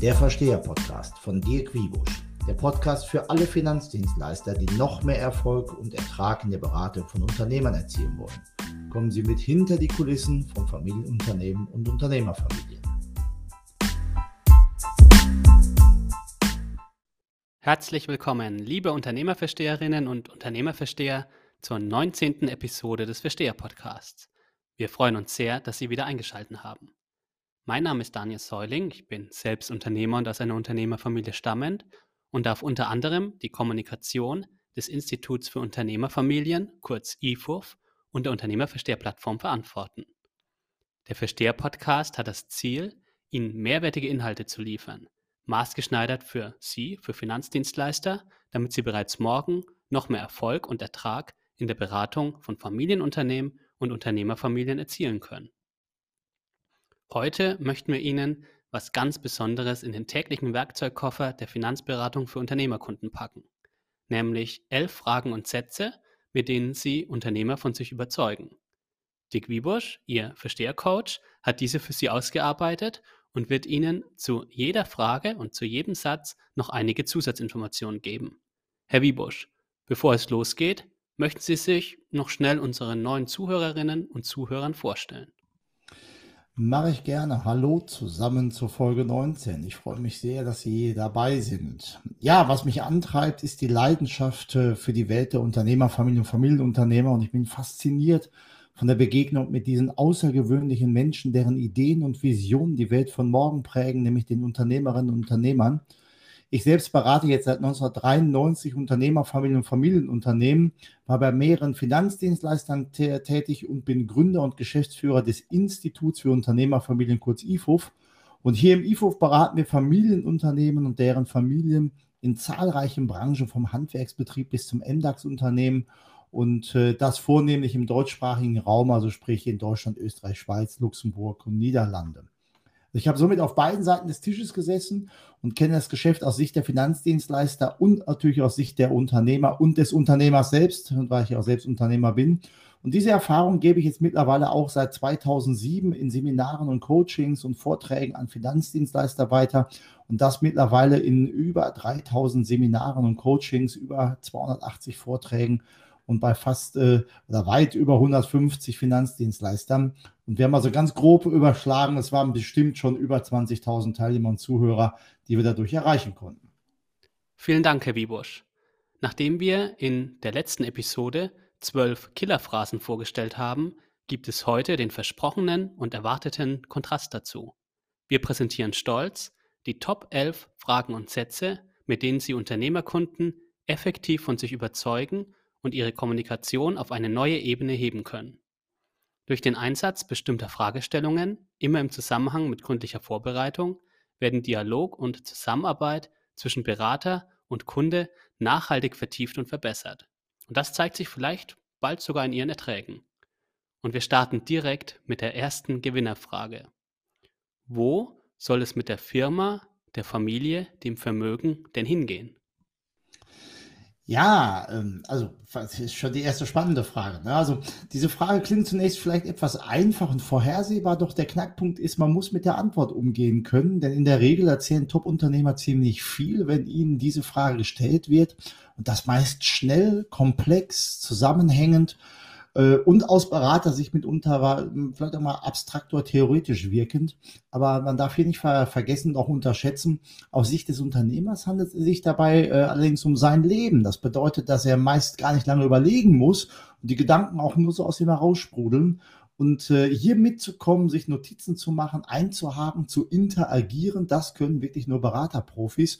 Der Versteher-Podcast von Dirk Wiebusch. Der Podcast für alle Finanzdienstleister, die noch mehr Erfolg und Ertrag in der Beratung von Unternehmern erzielen wollen. Kommen Sie mit hinter die Kulissen von Familienunternehmen und Unternehmerfamilien. Herzlich willkommen, liebe Unternehmerversteherinnen und Unternehmerversteher, zur 19. Episode des Versteher-Podcasts. Wir freuen uns sehr, dass Sie wieder eingeschaltet haben. Mein Name ist Daniel Säuling, ich bin selbst Unternehmer und aus einer Unternehmerfamilie stammend und darf unter anderem die Kommunikation des Instituts für Unternehmerfamilien, kurz IFUF, und der Unternehmerversteher-Plattform verantworten. Der Versteher-Podcast hat das Ziel, Ihnen mehrwertige Inhalte zu liefern, maßgeschneidert für Sie, für Finanzdienstleister, damit Sie bereits morgen noch mehr Erfolg und Ertrag in der Beratung von Familienunternehmen und Unternehmerfamilien erzielen können. Heute möchten wir Ihnen was ganz Besonderes in den täglichen Werkzeugkoffer der Finanzberatung für Unternehmerkunden packen, nämlich elf Fragen und Sätze, mit denen Sie Unternehmer von sich überzeugen. Dick Wiebusch, Ihr Verstehercoach, hat diese für Sie ausgearbeitet und wird Ihnen zu jeder Frage und zu jedem Satz noch einige Zusatzinformationen geben. Herr Wiebusch, bevor es losgeht, möchten Sie sich noch schnell unseren neuen Zuhörerinnen und Zuhörern vorstellen. Mache ich gerne. Hallo zusammen zur Folge 19. Ich freue mich sehr, dass Sie dabei sind. Ja, was mich antreibt, ist die Leidenschaft äh, für die Welt der Unternehmerfamilien und Familienunternehmer und ich bin fasziniert von der Begegnung mit diesen außergewöhnlichen Menschen, deren Ideen und Visionen die Welt von morgen prägen, nämlich den Unternehmerinnen und Unternehmern. Ich selbst berate jetzt seit 1993 Unternehmerfamilien und Familienunternehmen, war bei mehreren Finanzdienstleistern tätig und bin Gründer und Geschäftsführer des Instituts für Unternehmerfamilien, kurz IFUF. Und hier im IFUF beraten wir Familienunternehmen und deren Familien in zahlreichen Branchen, vom Handwerksbetrieb bis zum MDAX-Unternehmen und äh, das vornehmlich im deutschsprachigen Raum, also sprich in Deutschland, Österreich, Schweiz, Luxemburg und Niederlande. Ich habe somit auf beiden Seiten des Tisches gesessen und kenne das Geschäft aus Sicht der Finanzdienstleister und natürlich aus Sicht der Unternehmer und des Unternehmers selbst, weil ich auch selbst Unternehmer bin. Und diese Erfahrung gebe ich jetzt mittlerweile auch seit 2007 in Seminaren und Coachings und Vorträgen an Finanzdienstleister weiter und das mittlerweile in über 3000 Seminaren und Coachings, über 280 Vorträgen und bei fast äh, oder weit über 150 Finanzdienstleistern. Und wir haben also ganz grob überschlagen, es waren bestimmt schon über 20.000 Teilnehmer und Zuhörer, die wir dadurch erreichen konnten. Vielen Dank, Herr Wiebusch. Nachdem wir in der letzten Episode zwölf Killerphrasen vorgestellt haben, gibt es heute den versprochenen und erwarteten Kontrast dazu. Wir präsentieren stolz die Top 11 Fragen und Sätze, mit denen Sie Unternehmerkunden effektiv von sich überzeugen und ihre Kommunikation auf eine neue Ebene heben können. Durch den Einsatz bestimmter Fragestellungen, immer im Zusammenhang mit gründlicher Vorbereitung, werden Dialog und Zusammenarbeit zwischen Berater und Kunde nachhaltig vertieft und verbessert. Und das zeigt sich vielleicht bald sogar in Ihren Erträgen. Und wir starten direkt mit der ersten Gewinnerfrage. Wo soll es mit der Firma, der Familie, dem Vermögen denn hingehen? Ja, ähm, also das ist schon die erste spannende Frage. Ne? Also diese Frage klingt zunächst vielleicht etwas einfach und vorhersehbar, doch der Knackpunkt ist, man muss mit der Antwort umgehen können, denn in der Regel erzählen Top-Unternehmer ziemlich viel, wenn ihnen diese Frage gestellt wird und das meist schnell, komplex, zusammenhängend äh, und aus Beratersicht mitunter war hm, vielleicht auch mal abstrakt oder theoretisch wirkend. Aber man darf hier nicht ver vergessen, auch unterschätzen, aus Sicht des Unternehmers handelt es sich dabei äh, allerdings um sein Leben. Das bedeutet, dass er meist gar nicht lange überlegen muss und die Gedanken auch nur so aus ihm heraussprudeln. Und äh, hier mitzukommen, sich Notizen zu machen, einzuhaken, zu interagieren, das können wirklich nur Beraterprofis.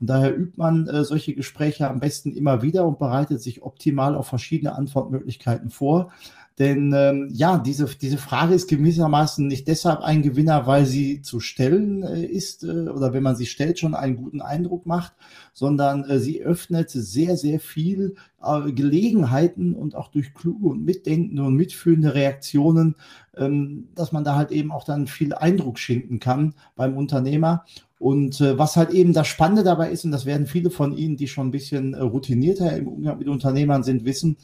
Und daher übt man äh, solche Gespräche am besten immer wieder und bereitet sich optimal auf verschiedene Antwortmöglichkeiten vor. Denn ähm, ja, diese, diese Frage ist gewissermaßen nicht deshalb ein Gewinner, weil sie zu stellen äh, ist äh, oder wenn man sie stellt, schon einen guten Eindruck macht, sondern äh, sie öffnet sehr, sehr viel äh, Gelegenheiten und auch durch kluge und mitdenkende und mitfühlende Reaktionen, ähm, dass man da halt eben auch dann viel Eindruck schinden kann beim Unternehmer. Und äh, was halt eben das Spannende dabei ist, und das werden viele von Ihnen, die schon ein bisschen äh, routinierter im Umgang mit Unternehmern sind, wissen,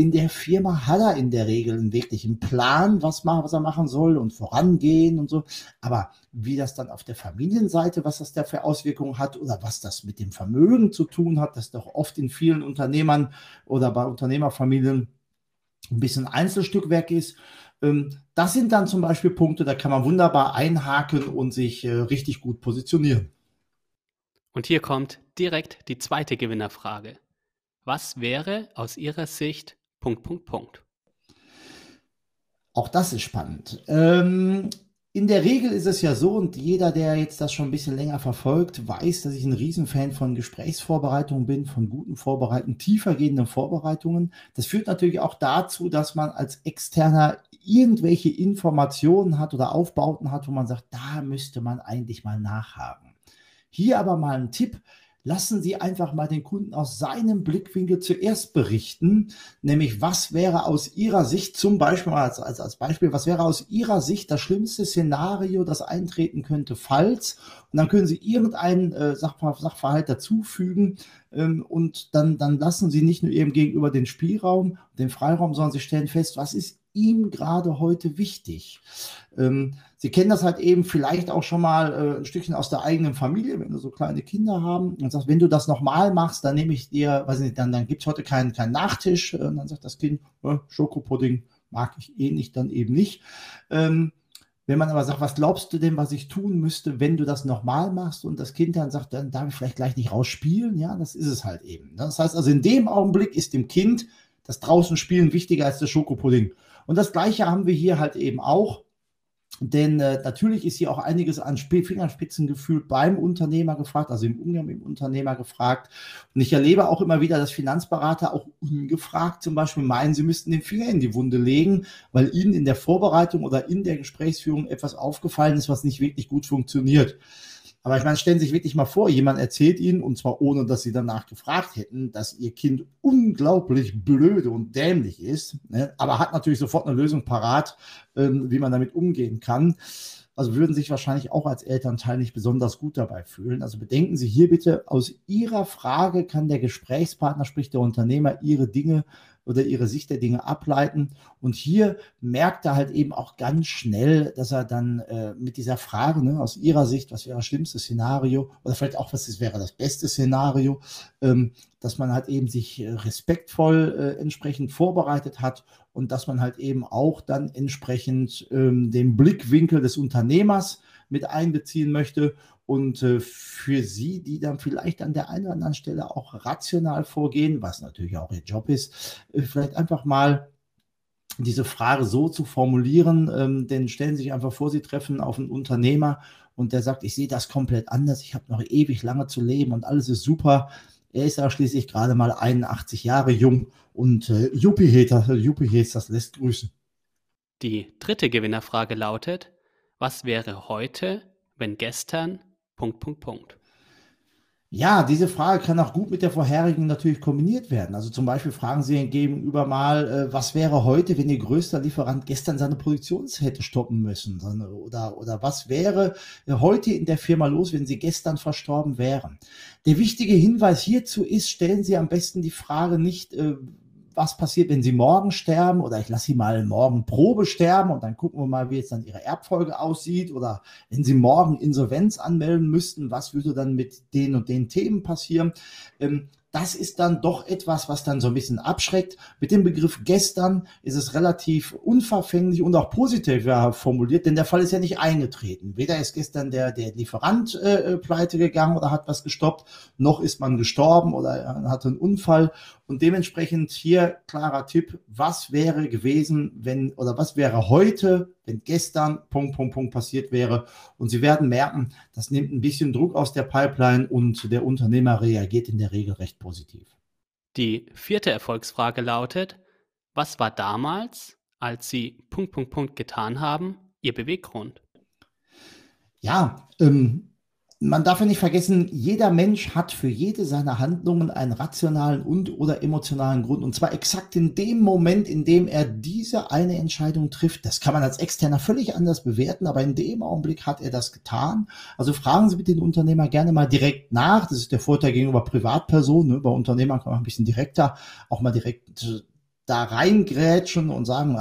in der Firma hat er in der Regel einen wirklichen Plan, was, machen, was er machen soll und vorangehen und so. Aber wie das dann auf der Familienseite, was das da für Auswirkungen hat oder was das mit dem Vermögen zu tun hat, das doch oft in vielen Unternehmern oder bei Unternehmerfamilien ein bisschen Einzelstückwerk ist. Ähm, das sind dann zum Beispiel Punkte, da kann man wunderbar einhaken und sich äh, richtig gut positionieren. Und hier kommt direkt die zweite Gewinnerfrage. Was wäre aus Ihrer Sicht Punkt, Punkt, Punkt? Auch das ist spannend. Ähm, in der Regel ist es ja so, und jeder, der jetzt das schon ein bisschen länger verfolgt, weiß, dass ich ein Riesenfan von Gesprächsvorbereitungen bin, von guten Vorbereitungen, tiefergehenden Vorbereitungen. Das führt natürlich auch dazu, dass man als Externer irgendwelche Informationen hat oder Aufbauten hat, wo man sagt, da müsste man eigentlich mal nachhaken. Hier aber mal ein Tipp, lassen Sie einfach mal den Kunden aus seinem Blickwinkel zuerst berichten, nämlich was wäre aus Ihrer Sicht zum Beispiel als, als, als Beispiel, was wäre aus Ihrer Sicht das schlimmste Szenario, das eintreten könnte, falls und dann können Sie irgendeinen äh, Sachver Sachverhalt dazufügen ähm, und dann, dann lassen Sie nicht nur Ihrem Gegenüber den Spielraum, den Freiraum, sondern Sie stellen fest, was ist ihm gerade heute wichtig. Ähm, Sie kennen das halt eben vielleicht auch schon mal äh, ein Stückchen aus der eigenen Familie, wenn du so kleine Kinder haben und sagst, wenn du das nochmal machst, dann nehme ich dir, weiß nicht, dann, dann gibt es heute keinen kein Nachtisch. Äh, und dann sagt das Kind, äh, Schokopudding mag ich eh nicht, dann eben nicht. Ähm, wenn man aber sagt, was glaubst du denn, was ich tun müsste, wenn du das nochmal machst und das Kind dann sagt, dann darf ich vielleicht gleich nicht rausspielen, ja, das ist es halt eben. Ne? Das heißt also, in dem Augenblick ist dem Kind das draußen spielen wichtiger als der Schokopudding. Und das Gleiche haben wir hier halt eben auch. Denn äh, natürlich ist hier auch einiges an Sp Fingerspitzengefühl beim Unternehmer gefragt, also im Umgang mit dem Unternehmer gefragt. Und ich erlebe auch immer wieder, dass Finanzberater auch ungefragt zum Beispiel meinen, sie müssten den Finger in die Wunde legen, weil ihnen in der Vorbereitung oder in der Gesprächsführung etwas aufgefallen ist, was nicht wirklich gut funktioniert. Aber ich meine, stellen Sie sich wirklich mal vor, jemand erzählt Ihnen, und zwar ohne, dass Sie danach gefragt hätten, dass Ihr Kind unglaublich blöde und dämlich ist, ne? aber hat natürlich sofort eine Lösung parat, ähm, wie man damit umgehen kann. Also würden sich wahrscheinlich auch als Elternteil nicht besonders gut dabei fühlen. Also bedenken Sie hier bitte, aus Ihrer Frage kann der Gesprächspartner, sprich der Unternehmer, Ihre Dinge oder ihre Sicht der Dinge ableiten. Und hier merkt er halt eben auch ganz schnell, dass er dann äh, mit dieser Frage, ne, aus ihrer Sicht, was wäre das schlimmste Szenario oder vielleicht auch, was ist, wäre das beste Szenario, ähm, dass man halt eben sich äh, respektvoll äh, entsprechend vorbereitet hat und dass man halt eben auch dann entsprechend ähm, den Blickwinkel des Unternehmers mit einbeziehen möchte und äh, für Sie, die dann vielleicht an der einen oder anderen Stelle auch rational vorgehen, was natürlich auch Ihr Job ist, äh, vielleicht einfach mal diese Frage so zu formulieren, ähm, denn stellen Sie sich einfach vor, Sie treffen auf einen Unternehmer und der sagt, ich sehe das komplett anders, ich habe noch ewig lange zu leben und alles ist super. Er ist ja schließlich gerade mal 81 Jahre jung und äh, Juppie das lässt grüßen. Die dritte Gewinnerfrage lautet, was wäre heute, wenn gestern Punkt, Punkt, Punkt. Ja, diese Frage kann auch gut mit der vorherigen natürlich kombiniert werden. Also zum Beispiel fragen Sie Ihren Gegenüber mal, äh, was wäre heute, wenn Ihr größter Lieferant gestern seine Produktion hätte stoppen müssen? Oder, oder was wäre äh, heute in der Firma los, wenn Sie gestern verstorben wären? Der wichtige Hinweis hierzu ist, stellen Sie am besten die Frage nicht, äh, was passiert, wenn sie morgen sterben oder ich lasse sie mal morgen Probe sterben und dann gucken wir mal, wie jetzt dann ihre Erbfolge aussieht oder wenn sie morgen Insolvenz anmelden müssten, was würde dann mit den und den Themen passieren. Ähm, das ist dann doch etwas, was dann so ein bisschen abschreckt. Mit dem Begriff gestern ist es relativ unverfänglich und auch positiv ja, formuliert, denn der Fall ist ja nicht eingetreten. Weder ist gestern der, der Lieferant äh, pleite gegangen oder hat was gestoppt, noch ist man gestorben oder hatte einen Unfall. Und dementsprechend hier klarer Tipp, was wäre gewesen, wenn oder was wäre heute, wenn gestern Punkt, Punkt, Punkt passiert wäre. Und Sie werden merken, das nimmt ein bisschen Druck aus der Pipeline und der Unternehmer reagiert in der Regel recht positiv. Die vierte Erfolgsfrage lautet, was war damals, als Sie Punkt, Punkt, Punkt getan haben, Ihr Beweggrund? Ja, ähm, man darf ja nicht vergessen, jeder Mensch hat für jede seiner Handlungen einen rationalen und oder emotionalen Grund. Und zwar exakt in dem Moment, in dem er diese eine Entscheidung trifft. Das kann man als Externer völlig anders bewerten, aber in dem Augenblick hat er das getan. Also fragen Sie bitte den Unternehmer gerne mal direkt nach. Das ist der Vorteil gegenüber Privatpersonen. Ne? Bei Unternehmern kann man ein bisschen direkter auch mal direkt da reingrätschen und sagen,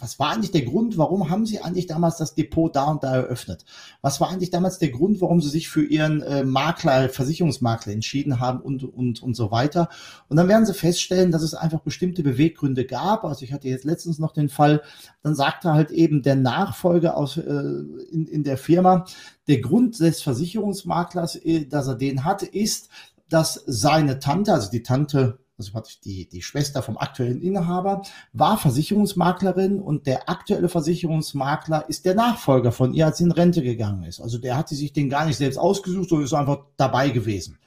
was war eigentlich der Grund, warum haben Sie eigentlich damals das Depot da und da eröffnet? Was war eigentlich damals der Grund, warum Sie sich für Ihren äh, Makler, Versicherungsmakler entschieden haben und, und, und so weiter? Und dann werden Sie feststellen, dass es einfach bestimmte Beweggründe gab. Also ich hatte jetzt letztens noch den Fall, dann sagte halt eben der Nachfolger aus, äh, in, in der Firma, der Grund des Versicherungsmaklers, äh, dass er den hatte, ist, dass seine Tante, also die Tante also die, die Schwester vom aktuellen Inhaber, war Versicherungsmaklerin und der aktuelle Versicherungsmakler ist der Nachfolger von ihr, als sie in Rente gegangen ist. Also der hat sie sich den gar nicht selbst ausgesucht, sondern ist einfach dabei gewesen.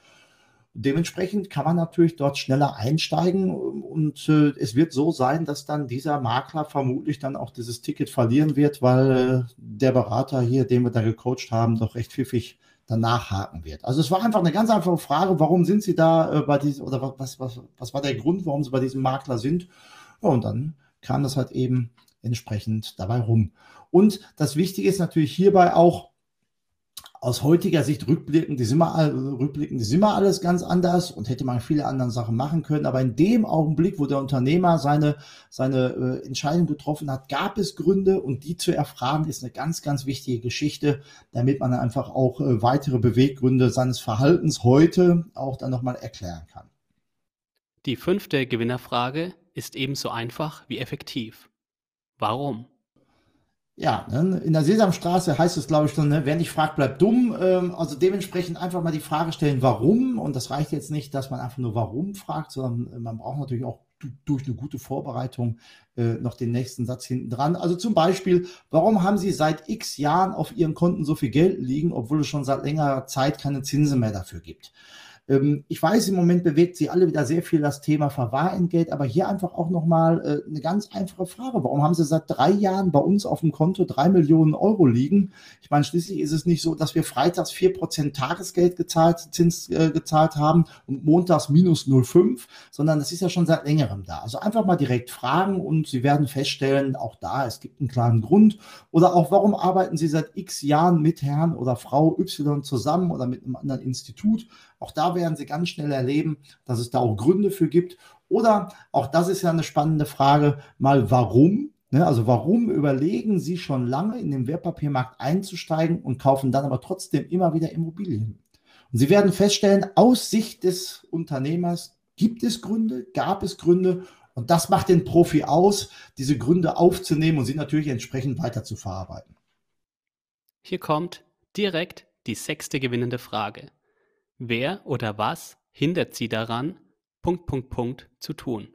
Dementsprechend kann man natürlich dort schneller einsteigen und äh, es wird so sein, dass dann dieser Makler vermutlich dann auch dieses Ticket verlieren wird, weil äh, der Berater hier, den wir da gecoacht haben, doch recht pfiffig dann nachhaken wird. Also es war einfach eine ganz einfache Frage, warum sind Sie da äh, bei diesem, oder was, was, was war der Grund, warum Sie bei diesem Makler sind? Ja, und dann kam das halt eben entsprechend dabei rum. Und das Wichtige ist natürlich hierbei auch, aus heutiger Sicht rückblickend ist immer, rückblickend ist immer alles ganz anders und hätte man viele andere Sachen machen können. Aber in dem Augenblick, wo der Unternehmer seine, seine äh, Entscheidung getroffen hat, gab es Gründe und die zu erfragen ist eine ganz, ganz wichtige Geschichte, damit man einfach auch äh, weitere Beweggründe seines Verhaltens heute auch dann nochmal erklären kann. Die fünfte Gewinnerfrage ist ebenso einfach wie effektiv. Warum? Ja, ne, in der Sesamstraße heißt es, glaube ich, schon, ne, wer nicht fragt, bleibt dumm. Ähm, also dementsprechend einfach mal die Frage stellen, warum. Und das reicht jetzt nicht, dass man einfach nur warum fragt, sondern äh, man braucht natürlich auch durch eine gute Vorbereitung äh, noch den nächsten Satz hinten dran. Also zum Beispiel, warum haben Sie seit x Jahren auf Ihren Konten so viel Geld liegen, obwohl es schon seit längerer Zeit keine Zinsen mehr dafür gibt? Ähm, ich weiß, im Moment bewegt sie alle wieder sehr viel das Thema Verwahrentgelt, aber hier einfach auch nochmal äh, eine ganz einfache Frage. Warum haben sie seit drei Jahren bei uns auf dem Konto drei Millionen Euro liegen? Ich meine, schließlich ist es nicht so, dass wir freitags vier Prozent Tagesgeld gezahlt, Zins äh, gezahlt haben und montags minus 0,5, sondern das ist ja schon seit längerem da. Also einfach mal direkt fragen und Sie werden feststellen, auch da, es gibt einen klaren Grund. Oder auch, warum arbeiten Sie seit x Jahren mit Herrn oder Frau Y zusammen oder mit einem anderen Institut? Auch da werden Sie ganz schnell erleben, dass es da auch Gründe für gibt. Oder auch das ist ja eine spannende Frage, mal warum. Ne? Also warum überlegen Sie schon lange in den Wertpapiermarkt einzusteigen und kaufen dann aber trotzdem immer wieder Immobilien? Und Sie werden feststellen, aus Sicht des Unternehmers gibt es Gründe, gab es Gründe und das macht den Profi aus, diese Gründe aufzunehmen und sie natürlich entsprechend weiter zu verarbeiten. Hier kommt direkt die sechste gewinnende Frage. Wer oder was hindert sie daran, Punkt, Punkt, Punkt zu tun?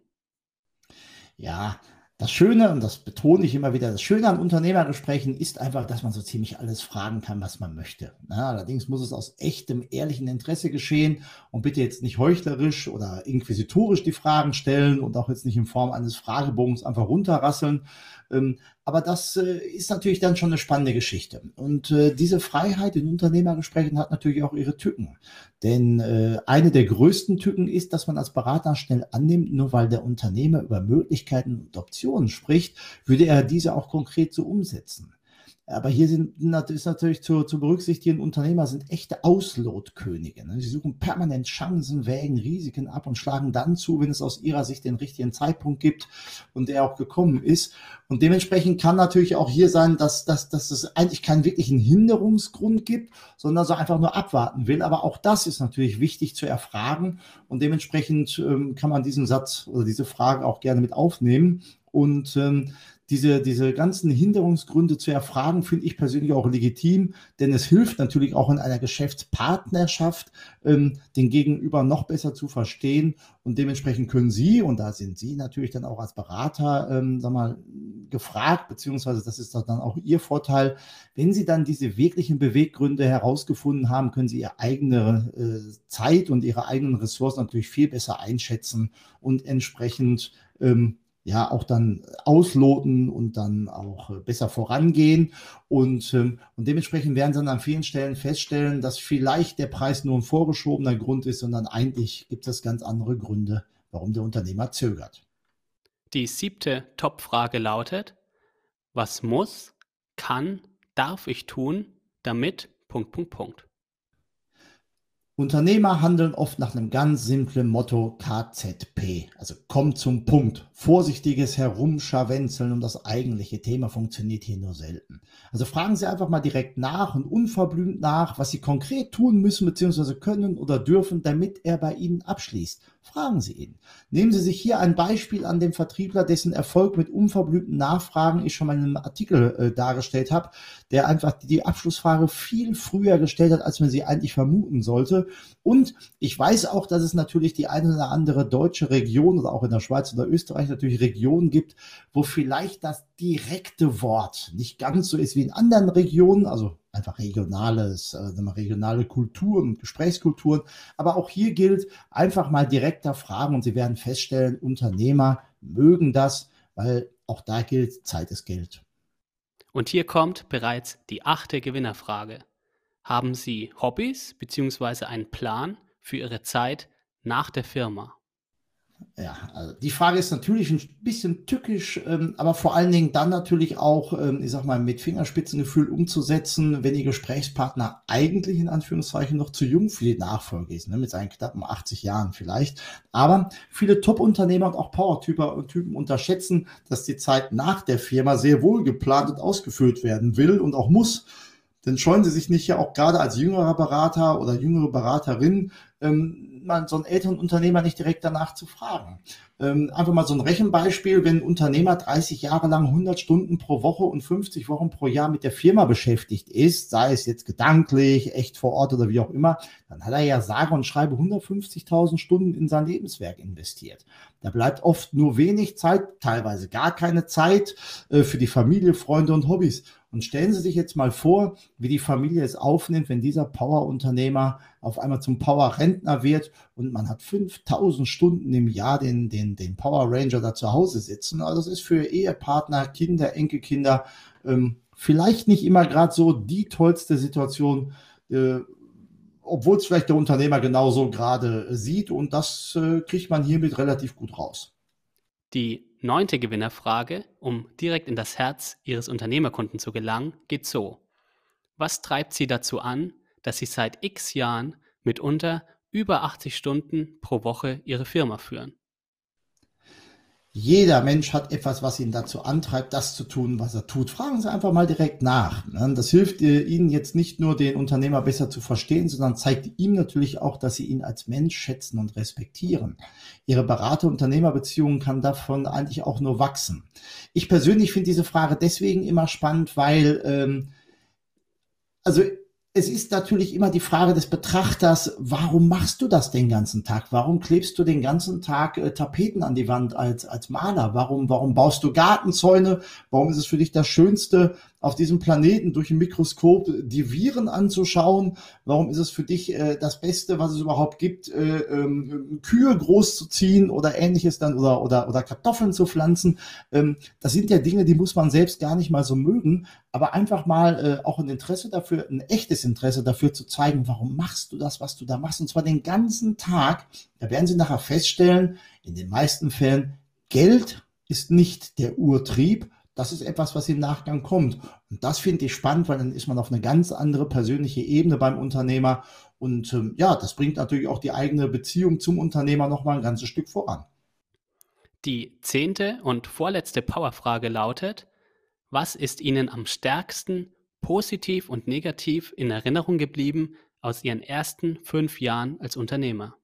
Ja, das Schöne, und das betone ich immer wieder, das Schöne an Unternehmergesprächen ist einfach, dass man so ziemlich alles fragen kann, was man möchte. Na, allerdings muss es aus echtem, ehrlichen Interesse geschehen und bitte jetzt nicht heuchlerisch oder inquisitorisch die Fragen stellen und auch jetzt nicht in Form eines Fragebogens einfach runterrasseln, ähm, aber das äh, ist natürlich dann schon eine spannende Geschichte. Und äh, diese Freiheit in Unternehmergesprächen hat natürlich auch ihre Tücken. Denn äh, eine der größten Tücken ist, dass man als Berater schnell annimmt, nur weil der Unternehmer über Möglichkeiten und Optionen spricht, würde er diese auch konkret so umsetzen. Aber hier sind, ist natürlich zu, zu berücksichtigen, Unternehmer sind echte Auslotkönige. Ne? Sie suchen permanent Chancen, wägen Risiken ab und schlagen dann zu, wenn es aus ihrer Sicht den richtigen Zeitpunkt gibt und der auch gekommen ist. Und dementsprechend kann natürlich auch hier sein, dass, dass, dass es eigentlich keinen wirklichen Hinderungsgrund gibt, sondern so einfach nur abwarten will. Aber auch das ist natürlich wichtig zu erfragen. Und dementsprechend ähm, kann man diesen Satz oder diese Frage auch gerne mit aufnehmen. Und ähm, diese, diese ganzen Hinderungsgründe zu erfragen, finde ich persönlich auch legitim, denn es hilft natürlich auch in einer Geschäftspartnerschaft, ähm, den Gegenüber noch besser zu verstehen und dementsprechend können Sie, und da sind Sie natürlich dann auch als Berater, ähm, sag mal, gefragt, beziehungsweise das ist dann auch Ihr Vorteil, wenn Sie dann diese wirklichen Beweggründe herausgefunden haben, können Sie Ihre eigene äh, Zeit und Ihre eigenen Ressourcen natürlich viel besser einschätzen und entsprechend ähm, ja auch dann ausloten und dann auch äh, besser vorangehen. Und, ähm, und dementsprechend werden sie dann an vielen Stellen feststellen, dass vielleicht der Preis nur ein vorgeschobener Grund ist, sondern eigentlich gibt es ganz andere Gründe, warum der Unternehmer zögert. Die siebte Top-Frage lautet, was muss, kann, darf ich tun, damit Punkt, Punkt, Punkt. Unternehmer handeln oft nach einem ganz simplen Motto KZP, also kommt zum Punkt. Vorsichtiges Herumscharwenzeln um das eigentliche Thema funktioniert hier nur selten. Also fragen Sie einfach mal direkt nach und unverblümt nach, was Sie konkret tun müssen bzw. können oder dürfen, damit er bei Ihnen abschließt. Fragen Sie ihn. Nehmen Sie sich hier ein Beispiel an dem Vertriebler, dessen Erfolg mit unverblümten Nachfragen ich schon mal in einem Artikel äh, dargestellt habe, der einfach die Abschlussfrage viel früher gestellt hat, als man sie eigentlich vermuten sollte. Und ich weiß auch, dass es natürlich die eine oder andere deutsche Region oder auch in der Schweiz oder Österreich natürlich Regionen gibt, wo vielleicht das direkte Wort nicht ganz so ist wie in anderen Regionen, also einfach regionales, äh, regionale Kulturen, Gesprächskulturen. Aber auch hier gilt einfach mal direkter fragen und Sie werden feststellen, Unternehmer mögen das, weil auch da gilt, Zeit ist Geld. Und hier kommt bereits die achte Gewinnerfrage. Haben Sie Hobbys bzw. einen Plan für Ihre Zeit nach der Firma? Ja, also die Frage ist natürlich ein bisschen tückisch, ähm, aber vor allen Dingen dann natürlich auch, ähm, ich sag mal, mit Fingerspitzengefühl umzusetzen, wenn Ihr Gesprächspartner eigentlich in Anführungszeichen noch zu jung für die Nachfolge ist, ne, mit seinen knappen 80 Jahren vielleicht. Aber viele Top-Unternehmer und auch Power-Typen unterschätzen, dass die Zeit nach der Firma sehr wohl geplant und ausgeführt werden will und auch muss. Denn scheuen Sie sich nicht ja auch gerade als jüngerer Berater oder jüngere Beraterin, ähm, mal so einen älteren Unternehmer nicht direkt danach zu fragen. Ähm, einfach mal so ein Rechenbeispiel, wenn ein Unternehmer 30 Jahre lang 100 Stunden pro Woche und 50 Wochen pro Jahr mit der Firma beschäftigt ist, sei es jetzt gedanklich, echt vor Ort oder wie auch immer, dann hat er ja sage und schreibe 150.000 Stunden in sein Lebenswerk investiert. Da bleibt oft nur wenig Zeit, teilweise gar keine Zeit äh, für die Familie, Freunde und Hobbys. Und stellen Sie sich jetzt mal vor, wie die Familie es aufnimmt, wenn dieser Power-Unternehmer auf einmal zum Power-Rentner wird und man hat 5000 Stunden im Jahr den, den, den Power Ranger da zu Hause sitzen. Also das ist für Ehepartner, Kinder, Enkelkinder ähm, vielleicht nicht immer gerade so die tollste Situation, äh, obwohl es vielleicht der Unternehmer genauso gerade sieht und das äh, kriegt man hiermit relativ gut raus. Die neunte Gewinnerfrage, um direkt in das Herz Ihres Unternehmerkunden zu gelangen, geht so. Was treibt Sie dazu an, dass Sie seit x Jahren mitunter über 80 Stunden pro Woche Ihre Firma führen? Jeder Mensch hat etwas, was ihn dazu antreibt, das zu tun, was er tut. Fragen Sie einfach mal direkt nach. Ne? Das hilft äh, Ihnen jetzt nicht nur, den Unternehmer besser zu verstehen, sondern zeigt ihm natürlich auch, dass Sie ihn als Mensch schätzen und respektieren. Ihre Berater-Unternehmer-Beziehung kann davon eigentlich auch nur wachsen. Ich persönlich finde diese Frage deswegen immer spannend, weil, ähm, also es ist natürlich immer die Frage des Betrachters, warum machst du das den ganzen Tag? Warum klebst du den ganzen Tag äh, Tapeten an die Wand als, als Maler? Warum, warum baust du Gartenzäune? Warum ist es für dich das Schönste, auf diesem Planeten durch ein Mikroskop die Viren anzuschauen? Warum ist es für dich äh, das Beste, was es überhaupt gibt, äh, ähm, Kühe großzuziehen oder ähnliches dann oder, oder, oder Kartoffeln zu pflanzen? Ähm, das sind ja Dinge, die muss man selbst gar nicht mal so mögen, aber einfach mal äh, auch ein Interesse dafür, ein echtes Interesse dafür zu zeigen, warum machst du das, was du da machst, und zwar den ganzen Tag. Da werden Sie nachher feststellen, in den meisten Fällen, Geld ist nicht der Urtrieb, das ist etwas, was im Nachgang kommt. Und das finde ich spannend, weil dann ist man auf eine ganz andere persönliche Ebene beim Unternehmer. Und ähm, ja, das bringt natürlich auch die eigene Beziehung zum Unternehmer nochmal ein ganzes Stück voran. Die zehnte und vorletzte Powerfrage lautet, was ist Ihnen am stärksten positiv und negativ in Erinnerung geblieben aus Ihren ersten fünf Jahren als Unternehmer?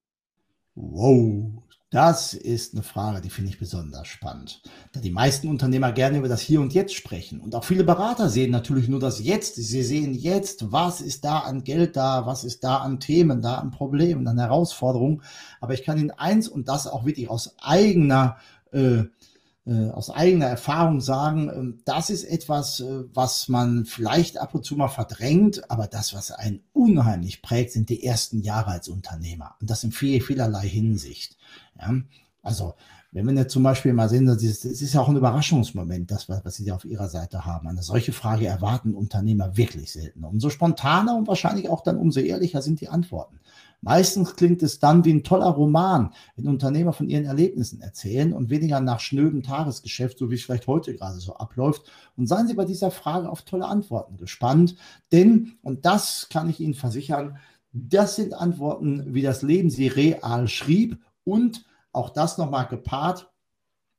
Wow, das ist eine Frage, die finde ich besonders spannend. Da die meisten Unternehmer gerne über das Hier und Jetzt sprechen. Und auch viele Berater sehen natürlich nur das Jetzt. Sie sehen jetzt, was ist da an Geld da, was ist da an Themen, da an Problemen, an Herausforderungen. Aber ich kann Ihnen eins und das auch wirklich aus eigener äh, aus eigener Erfahrung sagen, äh, das ist etwas, äh, was man vielleicht ab und zu mal verdrängt, aber das, was einen unheimlich prägt, sind die ersten Jahre als Unternehmer. Und das in viel, vielerlei Hinsicht. Ja? Also, wenn wir jetzt zum Beispiel mal sehen, es ist ja auch ein Überraschungsmoment, das, was Sie da auf Ihrer Seite haben. Eine solche Frage erwarten Unternehmer wirklich selten. Umso spontaner und wahrscheinlich auch dann umso ehrlicher sind die Antworten. Meistens klingt es dann wie ein toller Roman, wenn Unternehmer von ihren Erlebnissen erzählen und weniger nach schnödem Tagesgeschäft, so wie es vielleicht heute gerade so abläuft. Und seien Sie bei dieser Frage auf tolle Antworten gespannt, denn, und das kann ich Ihnen versichern, Das sind Antworten, wie das Leben sie real schrieb und auch das nochmal gepaart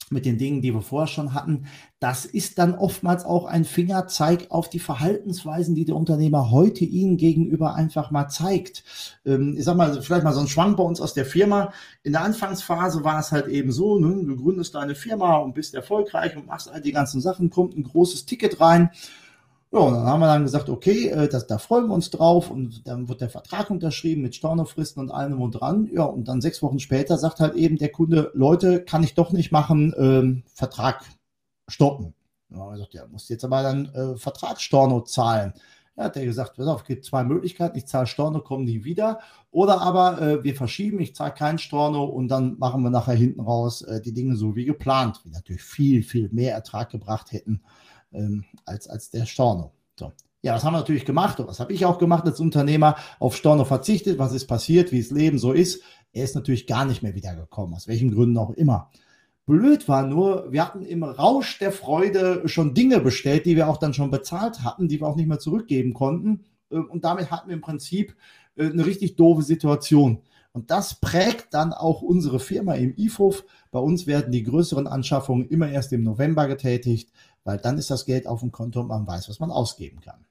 mit den Dingen, die wir vorher schon hatten. Das ist dann oftmals auch ein Fingerzeig auf die Verhaltensweisen, die der Unternehmer heute Ihnen gegenüber einfach mal zeigt. Ähm, ich sag mal, vielleicht mal so ein Schwank bei uns aus der Firma. In der Anfangsphase war es halt eben so, ne, du gründest deine Firma und bist erfolgreich und machst all die ganzen Sachen, kommt ein großes Ticket rein ja, und dann haben wir dann gesagt, okay, äh, das, da freuen wir uns drauf und dann wird der Vertrag unterschrieben mit Stornofristen und allem und dran. Ja, und dann sechs Wochen später sagt halt eben der Kunde, Leute, kann ich doch nicht machen, ähm, Vertrag stoppen. Ja, er sagt, ja, muss jetzt aber dann äh, Vertragsstorno zahlen. Ja, hat er gesagt, pass auf, es gibt zwei Möglichkeiten, ich zahle Storno, kommen die wieder. Oder aber äh, wir verschieben, ich zahle keinen Storno und dann machen wir nachher hinten raus äh, die Dinge so wie geplant, die natürlich viel, viel mehr Ertrag gebracht hätten ähm, als, als der Storno. So. Ja, was haben wir natürlich gemacht und was habe ich auch gemacht als Unternehmer? Auf Storno verzichtet. Was ist passiert? Wie das Leben so ist? Er ist natürlich gar nicht mehr wiedergekommen, aus welchen Gründen auch immer. Blöd war nur, wir hatten im Rausch der Freude schon Dinge bestellt, die wir auch dann schon bezahlt hatten, die wir auch nicht mehr zurückgeben konnten. Ähm, und damit hatten wir im Prinzip äh, eine richtig doofe Situation. Und das prägt dann auch unsere Firma im IFOF. Bei uns werden die größeren Anschaffungen immer erst im November getätigt weil dann ist das Geld auf dem Konto und man weiß, was man ausgeben kann.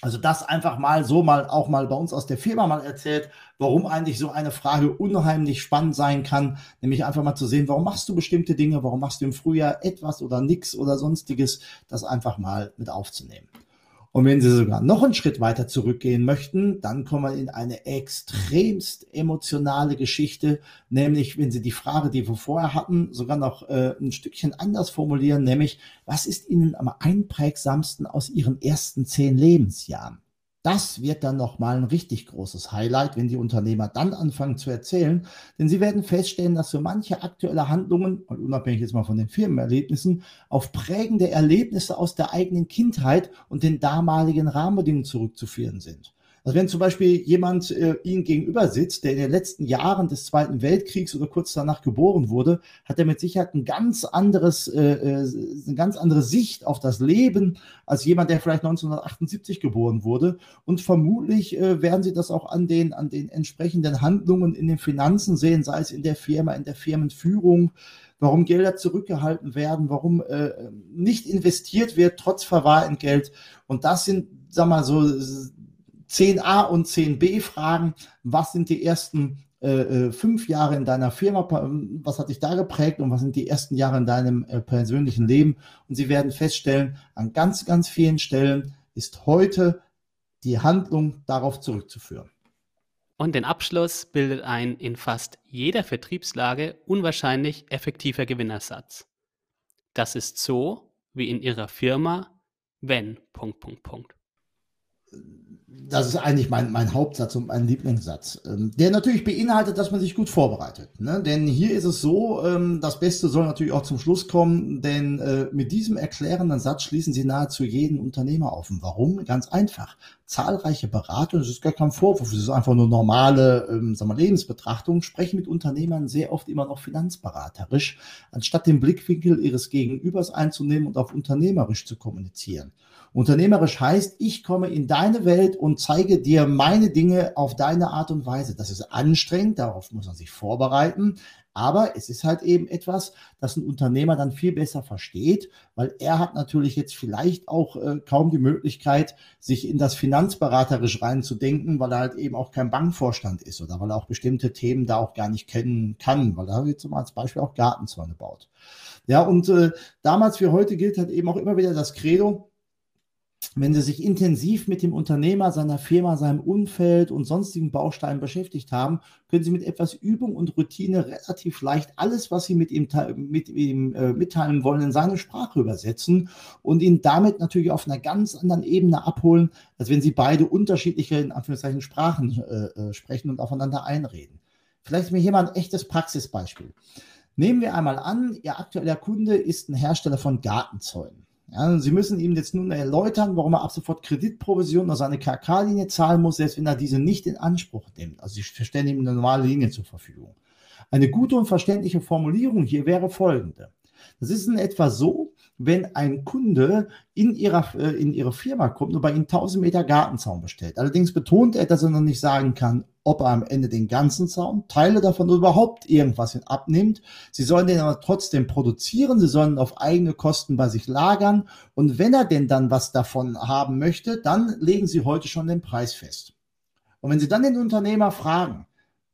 Also das einfach mal so mal auch mal bei uns aus der Firma mal erzählt, warum eigentlich so eine Frage unheimlich spannend sein kann, nämlich einfach mal zu sehen, warum machst du bestimmte Dinge, warum machst du im Frühjahr etwas oder nichts oder sonstiges, das einfach mal mit aufzunehmen. Und wenn Sie sogar noch einen Schritt weiter zurückgehen möchten, dann kommen wir in eine extremst emotionale Geschichte, nämlich wenn Sie die Frage, die wir vorher hatten, sogar noch äh, ein Stückchen anders formulieren, nämlich was ist Ihnen am einprägsamsten aus Ihren ersten zehn Lebensjahren? Das wird dann nochmal ein richtig großes Highlight, wenn die Unternehmer dann anfangen zu erzählen. Denn sie werden feststellen, dass so manche aktuelle Handlungen, und unabhängig jetzt mal von den Firmenerlebnissen, auf prägende Erlebnisse aus der eigenen Kindheit und den damaligen Rahmenbedingungen zurückzuführen sind. Also wenn zum Beispiel jemand äh, Ihnen gegenüber sitzt, der in den letzten Jahren des Zweiten Weltkriegs oder kurz danach geboren wurde, hat er mit Sicherheit ein ganz anderes, äh, äh eine ganz andere Sicht auf das Leben als jemand, der vielleicht 1978 geboren wurde. Und vermutlich äh, werden Sie das auch an den, an den entsprechenden Handlungen in den Finanzen sehen, sei es in der Firma, in der Firmenführung, warum Gelder zurückgehalten werden, warum äh, nicht investiert wird trotz Verwahrentgelt. Und das sind, sag mal so, 10a und 10b fragen, was sind die ersten äh, äh, fünf Jahre in deiner Firma, was hat dich da geprägt und was sind die ersten Jahre in deinem äh, persönlichen Leben. Und Sie werden feststellen, an ganz, ganz vielen Stellen ist heute die Handlung darauf zurückzuführen. Und den Abschluss bildet ein in fast jeder Vertriebslage unwahrscheinlich effektiver Gewinnersatz. Das ist so wie in Ihrer Firma, wenn. Punkt, Punkt, Punkt das ist eigentlich mein, mein Hauptsatz und mein Lieblingssatz, ähm, der natürlich beinhaltet, dass man sich gut vorbereitet. Ne? Denn hier ist es so, ähm, das Beste soll natürlich auch zum Schluss kommen, denn äh, mit diesem erklärenden Satz schließen Sie nahezu jeden Unternehmer auf. Und warum? Ganz einfach. Zahlreiche Berater, das ist gar kein Vorwurf, das ist einfach nur normale ähm, sagen wir, Lebensbetrachtung, sprechen mit Unternehmern sehr oft immer noch finanzberaterisch, anstatt den Blickwinkel ihres Gegenübers einzunehmen und auf unternehmerisch zu kommunizieren. Unternehmerisch heißt, ich komme in deine Welt und zeige dir meine Dinge auf deine Art und Weise. Das ist anstrengend, darauf muss man sich vorbereiten. Aber es ist halt eben etwas, das ein Unternehmer dann viel besser versteht, weil er hat natürlich jetzt vielleicht auch äh, kaum die Möglichkeit, sich in das Finanzberaterisch reinzudenken, weil er halt eben auch kein Bankvorstand ist oder weil er auch bestimmte Themen da auch gar nicht kennen kann, weil er jetzt mal als Beispiel auch Gartenzäune baut. Ja, und äh, damals wie heute gilt halt eben auch immer wieder das Credo, wenn Sie sich intensiv mit dem Unternehmer, seiner Firma, seinem Umfeld und sonstigen Bausteinen beschäftigt haben, können Sie mit etwas Übung und Routine relativ leicht alles, was Sie mit ihm, mit ihm äh, mitteilen wollen, in seine Sprache übersetzen und ihn damit natürlich auf einer ganz anderen Ebene abholen, als wenn Sie beide unterschiedliche, in Anführungszeichen, Sprachen äh, äh sprechen und aufeinander einreden. Vielleicht mir hier mal ein echtes Praxisbeispiel. Nehmen wir einmal an, Ihr aktueller Kunde ist ein Hersteller von Gartenzäunen. Ja, Sie müssen ihm jetzt nun erläutern, warum er ab sofort Kreditprovision aus seiner KK-Linie zahlen muss, selbst wenn er diese nicht in Anspruch nimmt. Also Sie stellen ihm eine normale Linie zur Verfügung. Eine gute und verständliche Formulierung hier wäre folgende. Das ist in etwa so, wenn ein Kunde in, ihrer, äh, in ihre Firma kommt und bei Ihnen 1000 Meter Gartenzaun bestellt. Allerdings betont er, dass er noch nicht sagen kann, ob er am Ende den ganzen Zaun, Teile davon oder überhaupt irgendwas abnimmt. Sie sollen den aber trotzdem produzieren, sie sollen auf eigene Kosten bei sich lagern und wenn er denn dann was davon haben möchte, dann legen Sie heute schon den Preis fest. Und wenn Sie dann den Unternehmer fragen,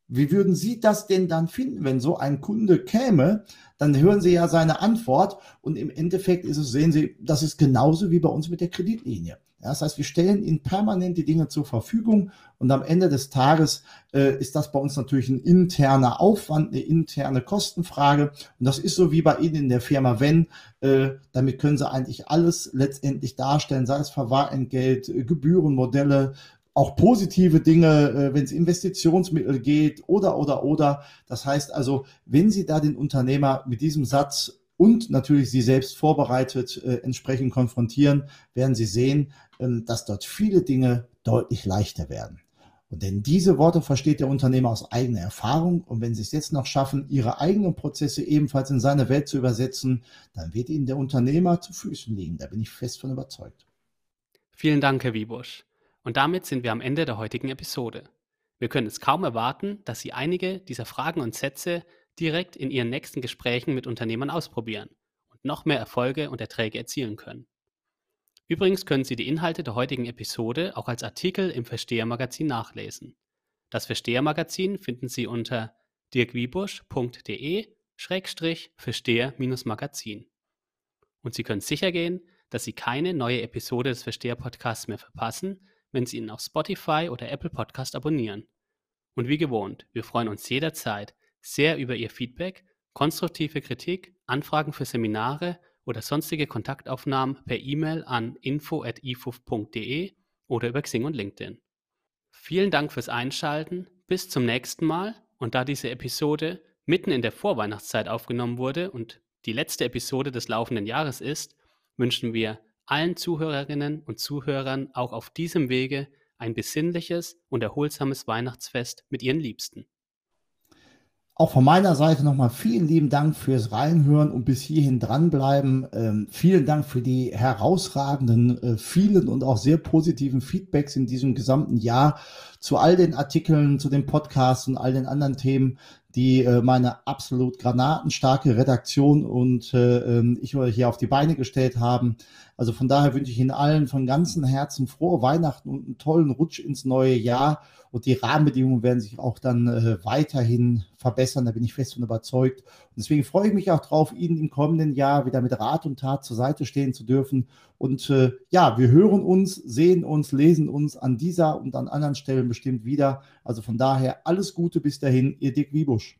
wie würden Sie das denn dann finden, wenn so ein Kunde käme? Dann hören Sie ja seine Antwort und im Endeffekt ist es, sehen Sie, das ist genauso wie bei uns mit der Kreditlinie. Ja, das heißt, wir stellen Ihnen permanent die Dinge zur Verfügung und am Ende des Tages äh, ist das bei uns natürlich ein interner Aufwand, eine interne Kostenfrage und das ist so wie bei Ihnen in der Firma Wenn. Äh, damit können Sie eigentlich alles letztendlich darstellen, sei es Verwahrentgelt, äh, Gebührenmodelle, auch positive Dinge, äh, wenn es Investitionsmittel geht oder, oder, oder. Das heißt also, wenn Sie da den Unternehmer mit diesem Satz und natürlich Sie selbst vorbereitet äh, entsprechend konfrontieren, werden Sie sehen, ähm, dass dort viele Dinge deutlich leichter werden. Und denn diese Worte versteht der Unternehmer aus eigener Erfahrung. Und wenn Sie es jetzt noch schaffen, Ihre eigenen Prozesse ebenfalls in seine Welt zu übersetzen, dann wird Ihnen der Unternehmer zu Füßen liegen. Da bin ich fest von überzeugt. Vielen Dank, Herr Wiebusch. Und damit sind wir am Ende der heutigen Episode. Wir können es kaum erwarten, dass Sie einige dieser Fragen und Sätze direkt in Ihren nächsten Gesprächen mit Unternehmern ausprobieren und noch mehr Erfolge und Erträge erzielen können. Übrigens können Sie die Inhalte der heutigen Episode auch als Artikel im Verstehermagazin nachlesen. Das Verstehermagazin finden Sie unter dirkwiebusch.de-versteher-magazin. Und Sie können sicher gehen, dass Sie keine neue Episode des Versteher-Podcasts mehr verpassen, wenn Sie ihn auf Spotify oder Apple Podcast abonnieren. Und wie gewohnt, wir freuen uns jederzeit sehr über Ihr Feedback, konstruktive Kritik, Anfragen für Seminare oder sonstige Kontaktaufnahmen per E-Mail an info@ifuf.de oder über Xing und LinkedIn. Vielen Dank fürs Einschalten, bis zum nächsten Mal und da diese Episode mitten in der Vorweihnachtszeit aufgenommen wurde und die letzte Episode des laufenden Jahres ist, wünschen wir allen Zuhörerinnen und Zuhörern auch auf diesem Wege ein besinnliches und erholsames Weihnachtsfest mit ihren Liebsten. Auch von meiner Seite nochmal vielen lieben Dank fürs Reinhören und bis hierhin dranbleiben. Ähm, vielen Dank für die herausragenden, äh, vielen und auch sehr positiven Feedbacks in diesem gesamten Jahr zu all den Artikeln, zu den Podcasts und all den anderen Themen, die äh, meine absolut granatenstarke Redaktion und äh, ähm, ich hier auf die Beine gestellt haben. Also von daher wünsche ich Ihnen allen von ganzem Herzen frohe Weihnachten und einen tollen Rutsch ins neue Jahr. Und die Rahmenbedingungen werden sich auch dann äh, weiterhin verbessern. Da bin ich fest von überzeugt. Deswegen freue ich mich auch drauf, Ihnen im kommenden Jahr wieder mit Rat und Tat zur Seite stehen zu dürfen. Und äh, ja, wir hören uns, sehen uns, lesen uns an dieser und an anderen Stellen bestimmt wieder. Also von daher alles Gute bis dahin, Ihr Dick Wiebusch.